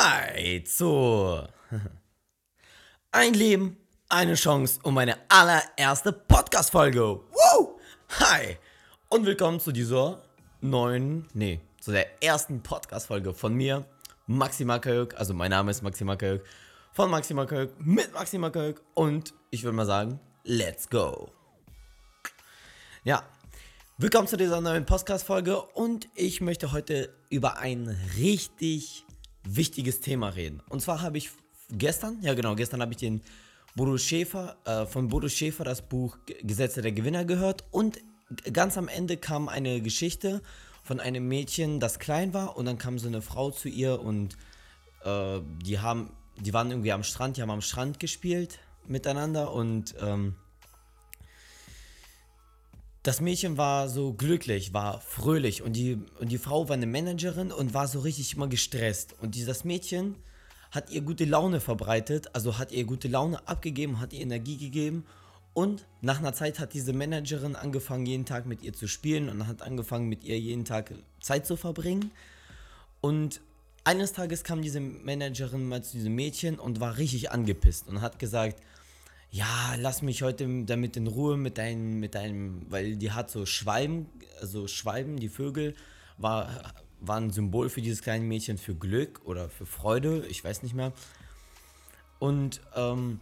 Hi zu Ein Leben, eine Chance und meine allererste Podcast-Folge. Woo! Hi und willkommen zu dieser neuen, nee, zu der ersten Podcast-Folge von mir, Maxi Makayuk. Also mein Name ist Maxi Makayuk, von Maxi Makayuk, mit Maxi Makayuk und ich würde mal sagen, let's go. Ja, willkommen zu dieser neuen Podcast-Folge und ich möchte heute über ein richtig wichtiges Thema reden. Und zwar habe ich gestern, ja genau, gestern habe ich den Bodo Schäfer, äh, von Bodo Schäfer das Buch Gesetze der Gewinner gehört. Und ganz am Ende kam eine Geschichte von einem Mädchen, das klein war. Und dann kam so eine Frau zu ihr und äh, die haben, die waren irgendwie am Strand, die haben am Strand gespielt miteinander. Und ähm, das Mädchen war so glücklich, war fröhlich und die, und die Frau war eine Managerin und war so richtig immer gestresst. Und dieses Mädchen hat ihr gute Laune verbreitet, also hat ihr gute Laune abgegeben, hat ihr Energie gegeben. Und nach einer Zeit hat diese Managerin angefangen, jeden Tag mit ihr zu spielen und hat angefangen, mit ihr jeden Tag Zeit zu verbringen. Und eines Tages kam diese Managerin mal zu diesem Mädchen und war richtig angepisst und hat gesagt, ja, lass mich heute damit in Ruhe mit deinem, mit deinem, weil die hat so Schwalben, also Schwalben, die Vögel, war, war ein Symbol für dieses kleine Mädchen für Glück oder für Freude, ich weiß nicht mehr. Und, ähm,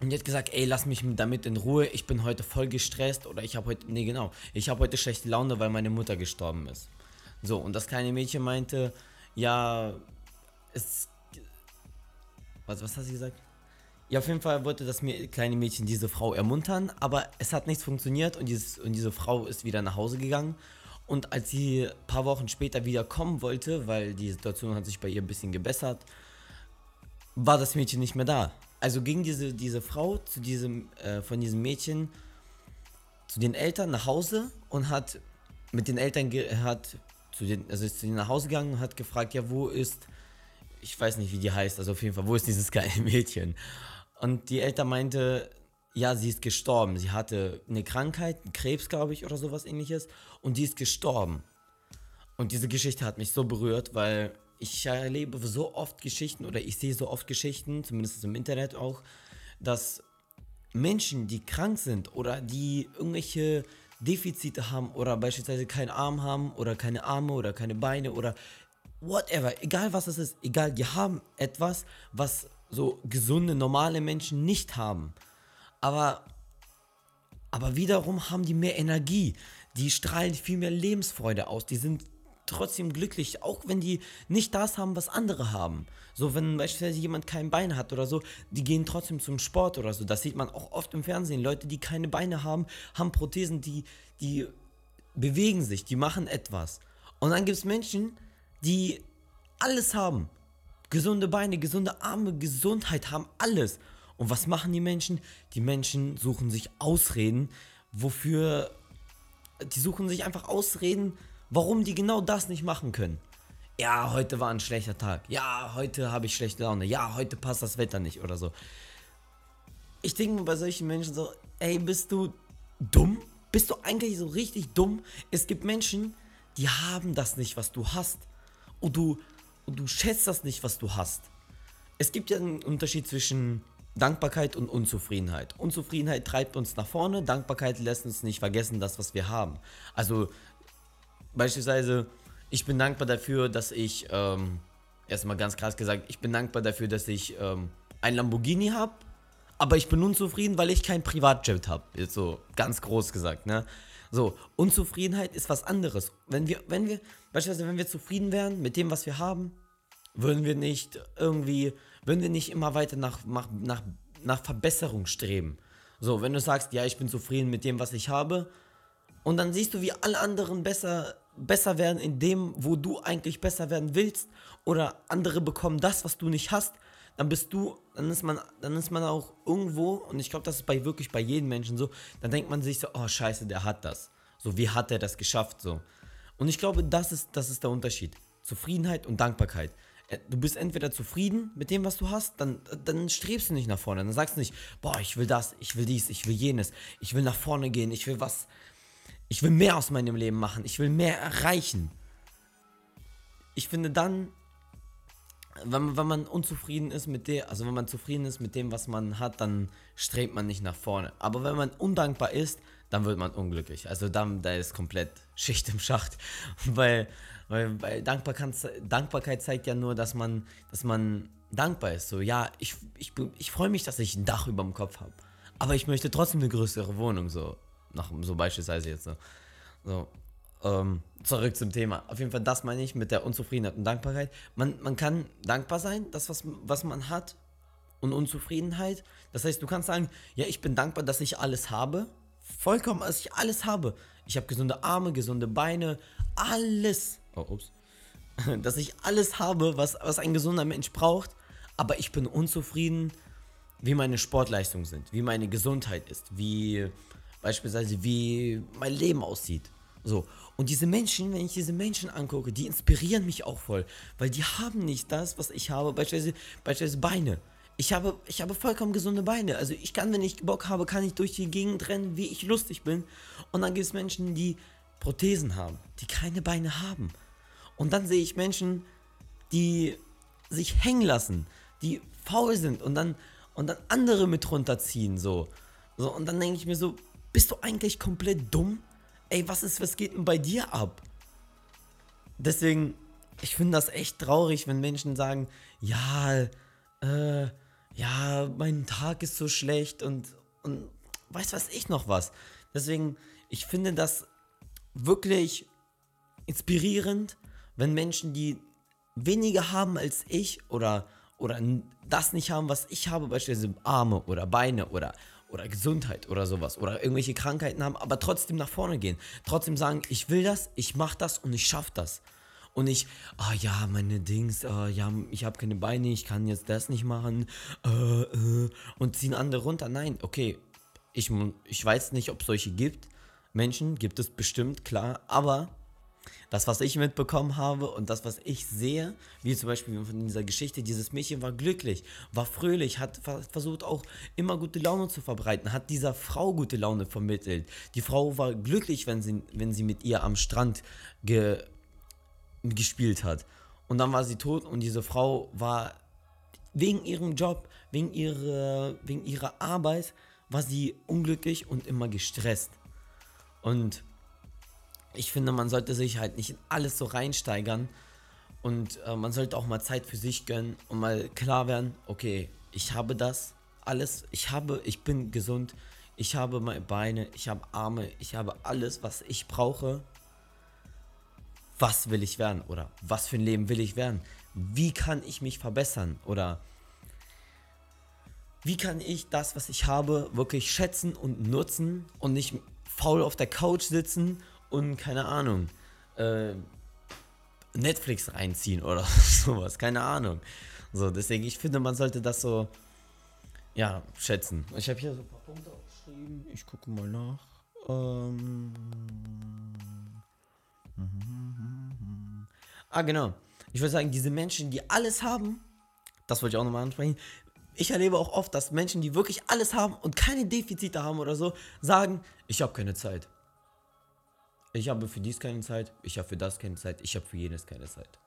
und die hat gesagt, ey, lass mich damit in Ruhe, ich bin heute voll gestresst oder ich habe heute, nee genau, ich habe heute schlechte Laune, weil meine Mutter gestorben ist. So, und das kleine Mädchen meinte, ja, es, was, was hast du gesagt? Ja, auf jeden Fall wollte das kleine Mädchen diese Frau ermuntern, aber es hat nichts funktioniert und, dieses, und diese Frau ist wieder nach Hause gegangen. Und als sie ein paar Wochen später wieder kommen wollte, weil die Situation hat sich bei ihr ein bisschen gebessert, war das Mädchen nicht mehr da. Also ging diese, diese Frau zu diesem, äh, von diesem Mädchen zu den Eltern nach Hause und hat mit den Eltern hat zu den, also ist zu denen nach Hause gegangen und hat gefragt, ja, wo ist, ich weiß nicht, wie die heißt, also auf jeden Fall, wo ist dieses kleine Mädchen? Und die Eltern meinte, ja, sie ist gestorben. Sie hatte eine Krankheit, einen Krebs, glaube ich, oder sowas ähnliches. Und die ist gestorben. Und diese Geschichte hat mich so berührt, weil ich erlebe so oft Geschichten oder ich sehe so oft Geschichten, zumindest im Internet auch, dass Menschen, die krank sind oder die irgendwelche Defizite haben oder beispielsweise keinen Arm haben oder keine Arme oder keine Beine oder whatever, egal was es ist, egal, die haben etwas, was so gesunde, normale Menschen nicht haben. Aber, aber wiederum haben die mehr Energie. Die strahlen viel mehr Lebensfreude aus. Die sind trotzdem glücklich, auch wenn die nicht das haben, was andere haben. So, wenn beispielsweise jemand kein Bein hat oder so, die gehen trotzdem zum Sport oder so. Das sieht man auch oft im Fernsehen. Leute, die keine Beine haben, haben Prothesen, die, die bewegen sich, die machen etwas. Und dann gibt es Menschen, die alles haben, gesunde Beine, gesunde Arme, Gesundheit haben alles. Und was machen die Menschen? Die Menschen suchen sich Ausreden, wofür die suchen sich einfach Ausreden, warum die genau das nicht machen können. Ja, heute war ein schlechter Tag. Ja, heute habe ich schlechte Laune. Ja, heute passt das Wetter nicht oder so. Ich denke mir bei solchen Menschen so, ey, bist du dumm? Bist du eigentlich so richtig dumm? Es gibt Menschen, die haben das nicht, was du hast. Und du und du schätzt das nicht, was du hast. Es gibt ja einen Unterschied zwischen Dankbarkeit und Unzufriedenheit. Unzufriedenheit treibt uns nach vorne, Dankbarkeit lässt uns nicht vergessen, das, was wir haben. Also beispielsweise, ich bin dankbar dafür, dass ich, ähm, erstmal ganz krass gesagt, ich bin dankbar dafür, dass ich ähm, ein Lamborghini habe, aber ich bin unzufrieden, weil ich kein Privatjet habe. Jetzt so ganz groß gesagt, ne? So, Unzufriedenheit ist was anderes. Wenn wir, wenn wir, beispielsweise, wenn wir zufrieden wären mit dem, was wir haben, würden wir nicht irgendwie, würden wir nicht immer weiter nach, nach, nach, nach Verbesserung streben. So, wenn du sagst, ja, ich bin zufrieden mit dem, was ich habe, und dann siehst du, wie alle anderen besser, besser werden in dem, wo du eigentlich besser werden willst, oder andere bekommen das, was du nicht hast, dann bist du, dann ist man, dann ist man auch irgendwo, und ich glaube, das ist bei wirklich bei jedem Menschen so, dann denkt man sich so, oh scheiße, der hat das. So, wie hat er das geschafft? So. Und ich glaube, das ist, das ist der Unterschied. Zufriedenheit und Dankbarkeit. Äh, du bist entweder zufrieden mit dem, was du hast, dann, dann strebst du nicht nach vorne. Dann sagst du nicht, boah, ich will das, ich will dies, ich will jenes, ich will nach vorne gehen, ich will was, ich will mehr aus meinem Leben machen, ich will mehr erreichen. Ich finde, dann wenn, wenn man unzufrieden ist mit dem, also wenn man zufrieden ist mit dem, was man hat, dann strebt man nicht nach vorne. Aber wenn man undankbar ist, dann wird man unglücklich. Also dann, da ist komplett Schicht im Schacht. Weil, weil, weil Dankbarkeit, Dankbarkeit zeigt ja nur, dass man, dass man dankbar ist. So, ja, ich, ich, ich freue mich, dass ich ein Dach über dem Kopf habe. Aber ich möchte trotzdem eine größere Wohnung, so. Nach, so beispielsweise jetzt so. So, ähm, zurück zum Thema. Auf jeden Fall, das meine ich mit der Unzufriedenheit und Dankbarkeit. Man, man kann dankbar sein, das, was, was man hat, und Unzufriedenheit. Das heißt, du kannst sagen, ja, ich bin dankbar, dass ich alles habe. Vollkommen, dass ich alles habe. Ich habe gesunde Arme, gesunde Beine, alles. Oh, ups. Dass ich alles habe, was, was ein gesunder Mensch braucht. Aber ich bin unzufrieden, wie meine Sportleistungen sind, wie meine Gesundheit ist, wie beispielsweise wie mein Leben aussieht. So. Und diese Menschen, wenn ich diese Menschen angucke, die inspirieren mich auch voll, weil die haben nicht das, was ich habe, beispielsweise, beispielsweise Beine. Ich habe, ich habe vollkommen gesunde Beine. Also ich kann, wenn ich Bock habe, kann ich durch die Gegend rennen, wie ich lustig bin. Und dann gibt es Menschen, die Prothesen haben, die keine Beine haben. Und dann sehe ich Menschen, die sich hängen lassen, die faul sind und dann, und dann andere mit runterziehen, so. so und dann denke ich mir so, bist du eigentlich komplett dumm? Ey, was ist, was geht denn bei dir ab? Deswegen, ich finde das echt traurig, wenn Menschen sagen, ja, äh, ja, mein Tag ist so schlecht und, und weiß was ich noch was. Deswegen, ich finde das wirklich inspirierend, wenn Menschen, die weniger haben als ich oder, oder das nicht haben, was ich habe, beispielsweise Arme oder Beine oder, oder Gesundheit oder sowas oder irgendwelche Krankheiten haben, aber trotzdem nach vorne gehen. Trotzdem sagen, ich will das, ich mach das und ich schaff das. Und ich, ah ja, meine Dings, ah, ja, ich habe keine Beine, ich kann jetzt das nicht machen äh, äh, und ziehen andere runter. Nein, okay, ich, ich weiß nicht, ob es solche gibt. Menschen gibt es bestimmt, klar, aber das, was ich mitbekommen habe und das, was ich sehe, wie zum Beispiel von dieser Geschichte, dieses Mädchen war glücklich, war fröhlich, hat ver versucht auch immer gute Laune zu verbreiten, hat dieser Frau gute Laune vermittelt. Die Frau war glücklich, wenn sie, wenn sie mit ihr am Strand ge gespielt hat. Und dann war sie tot und diese Frau war wegen ihrem Job, wegen ihrer, wegen ihrer Arbeit, war sie unglücklich und immer gestresst. Und ich finde, man sollte sich halt nicht in alles so reinsteigern und äh, man sollte auch mal Zeit für sich gönnen und mal klar werden, okay, ich habe das alles, ich habe, ich bin gesund, ich habe meine Beine, ich habe Arme, ich habe alles, was ich brauche. Was will ich werden oder was für ein Leben will ich werden? Wie kann ich mich verbessern oder wie kann ich das, was ich habe, wirklich schätzen und nutzen und nicht faul auf der Couch sitzen und keine Ahnung, äh, Netflix reinziehen oder sowas, keine Ahnung. So, deswegen, ich finde, man sollte das so, ja, schätzen. Ich habe hier so ein paar Punkte aufgeschrieben. Ich gucke mal nach. Ähm, ah, genau. Ich würde sagen, diese Menschen, die alles haben, das wollte ich auch nochmal ansprechen. Ich erlebe auch oft, dass Menschen, die wirklich alles haben und keine Defizite haben oder so, sagen, ich habe keine Zeit. Ich habe für dies keine Zeit, ich habe für das keine Zeit, ich habe für jenes keine Zeit.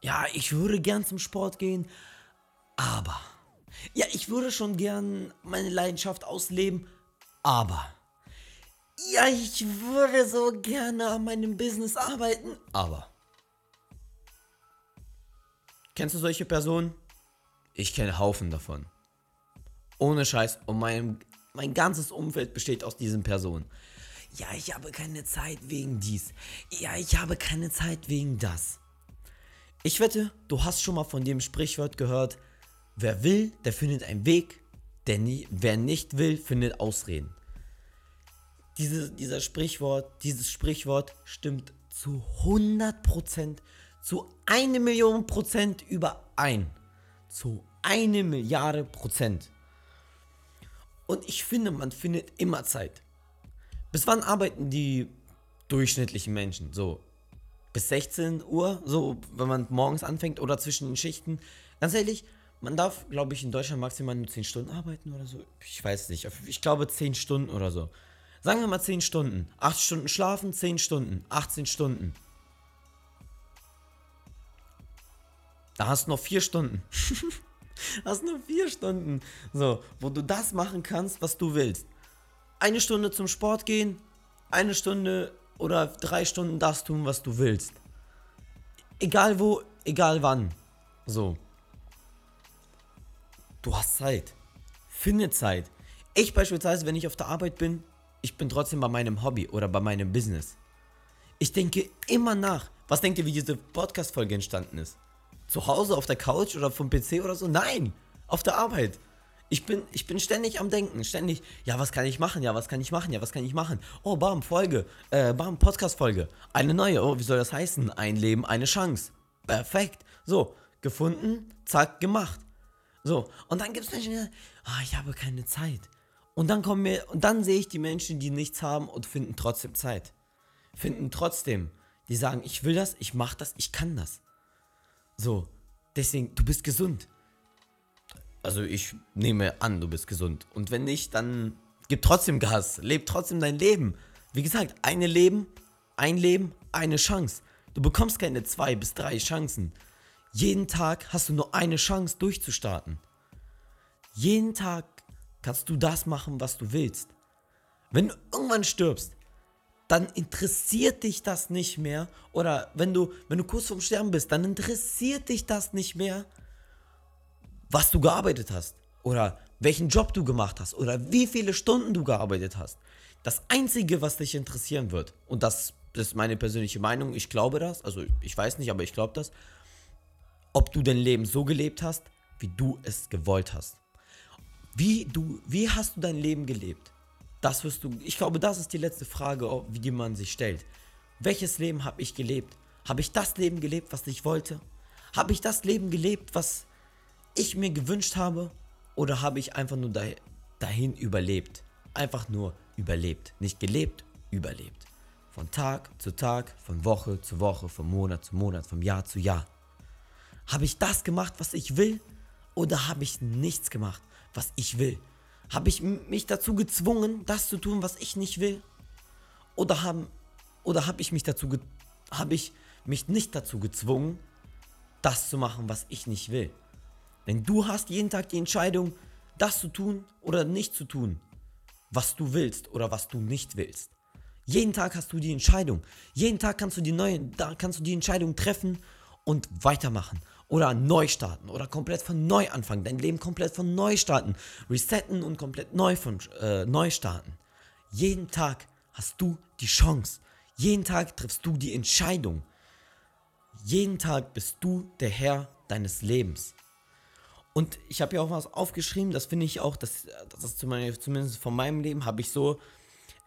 Ja, ich würde gern zum Sport gehen, aber. Ja, ich würde schon gern meine Leidenschaft ausleben, aber. Ja, ich würde so gerne an meinem Business arbeiten, aber. Kennst du solche Personen? Ich kenne Haufen davon. Ohne Scheiß. Und mein, mein ganzes Umfeld besteht aus diesen Personen. Ja, ich habe keine Zeit wegen dies. Ja, ich habe keine Zeit wegen das. Ich wette, du hast schon mal von dem Sprichwort gehört, wer will, der findet einen Weg, der nie, wer nicht will, findet Ausreden. Diese, dieser Sprichwort, dieses Sprichwort stimmt zu 100%, zu eine Million Prozent überein. Zu eine Milliarde Prozent. Und ich finde, man findet immer Zeit. Bis wann arbeiten die durchschnittlichen Menschen? So bis 16 Uhr, so wenn man morgens anfängt oder zwischen den Schichten. Ganz ehrlich, man darf, glaube ich, in Deutschland maximal nur 10 Stunden arbeiten oder so. Ich weiß nicht. Ich glaube 10 Stunden oder so. Sagen wir mal 10 Stunden. 8 Stunden schlafen, 10 Stunden. 18 Stunden. Da hast du noch vier Stunden. hast nur vier Stunden. So, wo du das machen kannst, was du willst. Eine Stunde zum Sport gehen, eine Stunde oder drei Stunden das tun, was du willst. Egal wo, egal wann. So. Du hast Zeit. Finde Zeit. Ich beispielsweise, wenn ich auf der Arbeit bin, ich bin trotzdem bei meinem Hobby oder bei meinem Business. Ich denke immer nach. Was denkt ihr, wie diese Podcast-Folge entstanden ist? Zu Hause auf der Couch oder vom PC oder so? Nein, auf der Arbeit. Ich bin, ich bin ständig am Denken, ständig, ja, was kann ich machen, ja, was kann ich machen, ja, was kann ich machen? Oh, bam, Folge, äh, bam, Podcast-Folge, eine neue, oh, wie soll das heißen? Ein Leben, eine Chance. Perfekt. So, gefunden, zack, gemacht. So, und dann gibt es Menschen, die sagen, ah, ich habe keine Zeit. Und dann kommen mir, und dann sehe ich die Menschen, die nichts haben und finden trotzdem Zeit. Finden trotzdem, die sagen, ich will das, ich mache das, ich kann das. So, deswegen, du bist gesund. Also ich nehme an, du bist gesund. Und wenn nicht, dann gib trotzdem Gas. Leb trotzdem dein Leben. Wie gesagt, eine Leben, ein Leben, eine Chance. Du bekommst keine zwei bis drei Chancen. Jeden Tag hast du nur eine Chance durchzustarten. Jeden Tag kannst du das machen, was du willst. Wenn du irgendwann stirbst, dann interessiert dich das nicht mehr. Oder wenn du, wenn du kurz vorm Sterben bist, dann interessiert dich das nicht mehr, was du gearbeitet hast oder welchen Job du gemacht hast oder wie viele Stunden du gearbeitet hast. Das Einzige, was dich interessieren wird, und das ist meine persönliche Meinung, ich glaube das, also ich weiß nicht, aber ich glaube das, ob du dein Leben so gelebt hast, wie du es gewollt hast. Wie, du, wie hast du dein Leben gelebt? Das wirst du, ich glaube, das ist die letzte Frage, die man sich stellt. Welches Leben habe ich gelebt? Habe ich das Leben gelebt, was ich wollte? Habe ich das Leben gelebt, was ich mir gewünscht habe? Oder habe ich einfach nur dahin überlebt? Einfach nur überlebt. Nicht gelebt, überlebt. Von Tag zu Tag, von Woche zu Woche, von Monat zu Monat, vom Jahr zu Jahr. Habe ich das gemacht, was ich will? Oder habe ich nichts gemacht, was ich will? Habe ich mich dazu gezwungen, das zu tun, was ich nicht will? Oder haben oder habe ich mich dazu habe ich mich nicht dazu gezwungen, das zu machen, was ich nicht will? Denn du hast jeden Tag die Entscheidung, das zu tun oder nicht zu tun, was du willst oder was du nicht willst. Jeden Tag hast du die Entscheidung. Jeden Tag kannst du die neue, da kannst du die Entscheidung treffen und weitermachen oder neu starten oder komplett von neu anfangen, dein Leben komplett von neu starten, resetten und komplett neu von äh, neu starten. Jeden Tag hast du die Chance. Jeden Tag triffst du die Entscheidung. Jeden Tag bist du der Herr deines Lebens. Und ich habe ja auch was aufgeschrieben, das finde ich auch, das, das ist zumindest von meinem Leben, habe ich so,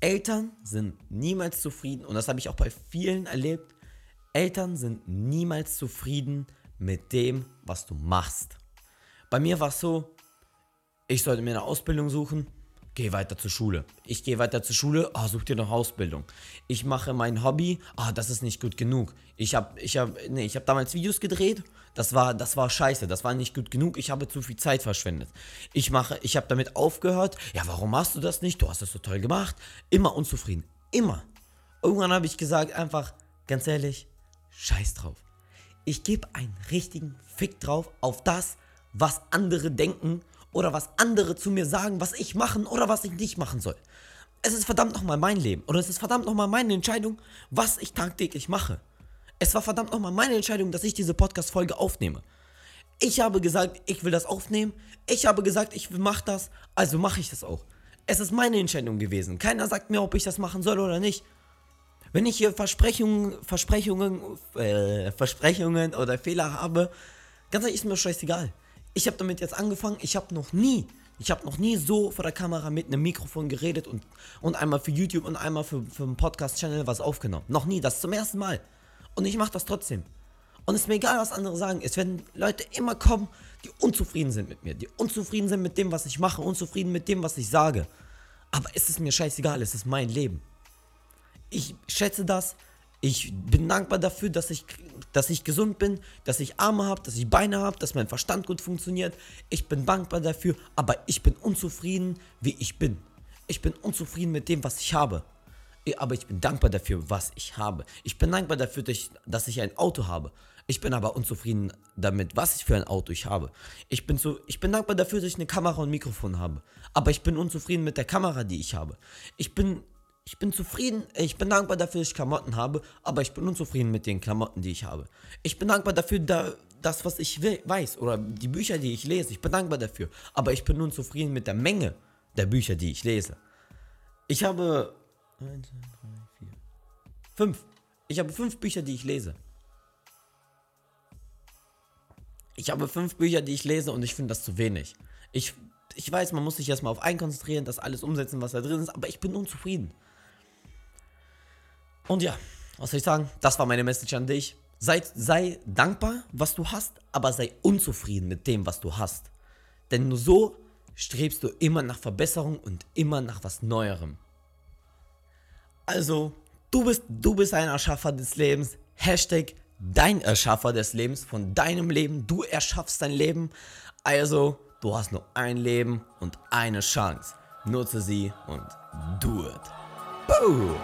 Eltern sind niemals zufrieden, und das habe ich auch bei vielen erlebt, Eltern sind niemals zufrieden mit dem, was du machst. Bei mir war es so, ich sollte mir eine Ausbildung suchen, geh weiter zur Schule. Ich gehe weiter zur Schule, oh, such dir noch Ausbildung. Ich mache mein Hobby, oh, das ist nicht gut genug. Ich habe ich hab, nee, ich habe damals Videos gedreht, das war, das war scheiße, das war nicht gut genug, ich habe zu viel Zeit verschwendet. Ich mache, ich habe damit aufgehört, ja, warum machst du das nicht? Du hast das so toll gemacht. Immer unzufrieden, immer. Irgendwann habe ich gesagt, einfach, ganz ehrlich, scheiß drauf. Ich gebe einen richtigen Fick drauf auf das, was andere denken oder was andere zu mir sagen, was ich machen oder was ich nicht machen soll. Es ist verdammt nochmal mein Leben oder es ist verdammt nochmal meine Entscheidung, was ich tagtäglich mache. Es war verdammt nochmal meine Entscheidung, dass ich diese Podcast-Folge aufnehme. Ich habe gesagt, ich will das aufnehmen. Ich habe gesagt, ich mache das, also mache ich das auch. Es ist meine Entscheidung gewesen. Keiner sagt mir, ob ich das machen soll oder nicht. Wenn ich hier Versprechungen, Versprechungen, äh, Versprechungen oder Fehler habe, ganz ehrlich, ist mir scheißegal ich habe damit jetzt angefangen. Ich habe noch nie, ich habe noch nie so vor der Kamera mit einem Mikrofon geredet und, und einmal für YouTube und einmal für, für einen Podcast-Channel was aufgenommen. Noch nie, das zum ersten Mal. Und ich mache das trotzdem. Und es ist mir egal, was andere sagen. Es werden Leute immer kommen, die unzufrieden sind mit mir, die unzufrieden sind mit dem, was ich mache, unzufrieden mit dem, was ich sage. Aber es ist mir scheißegal, es ist mein Leben. Ich schätze das, ich bin dankbar dafür, dass ich, dass ich gesund bin, dass ich Arme habe, dass ich Beine habe, dass mein Verstand gut funktioniert. Ich bin dankbar dafür, aber ich bin unzufrieden, wie ich bin. Ich bin unzufrieden mit dem, was ich habe. Aber ich bin dankbar dafür, was ich habe. Ich bin dankbar dafür, dass ich, ein Auto habe. Ich bin aber unzufrieden damit, was ich für ein Auto ich habe. Ich bin, so, ich bin dankbar dafür, dass ich eine Kamera und ein Mikrofon habe. Aber ich bin unzufrieden mit der Kamera, die ich habe. Ich bin, ich bin zufrieden, ich bin dankbar dafür, dass ich Klamotten habe, aber ich bin unzufrieden mit den Klamotten, die ich habe. Ich bin dankbar dafür, da, das, was ich we- weiß, oder die Bücher, die ich lese. Ich bin dankbar dafür. Aber ich bin unzufrieden mit der Menge der Bücher, die ich lese. Ich habe. 1, 2, 3, 4. 5. Ich habe fünf Bücher, die ich lese. Ich habe fünf Bücher, die ich lese und ich finde das zu wenig. Ich, ich weiß, man muss sich erstmal auf einen konzentrieren, das alles umsetzen, was da drin ist, aber ich bin unzufrieden. Und ja, was soll ich sagen? Das war meine Message an dich. Sei, sei dankbar, was du hast, aber sei unzufrieden mit dem, was du hast. Denn nur so strebst du immer nach Verbesserung und immer nach was Neuerem. Also, du bist, du bist ein Erschaffer des Lebens. Hashtag dein Erschaffer des Lebens, von deinem Leben. Du erschaffst dein Leben. Also, du hast nur ein Leben und eine Chance. Nutze sie und do it. Boom.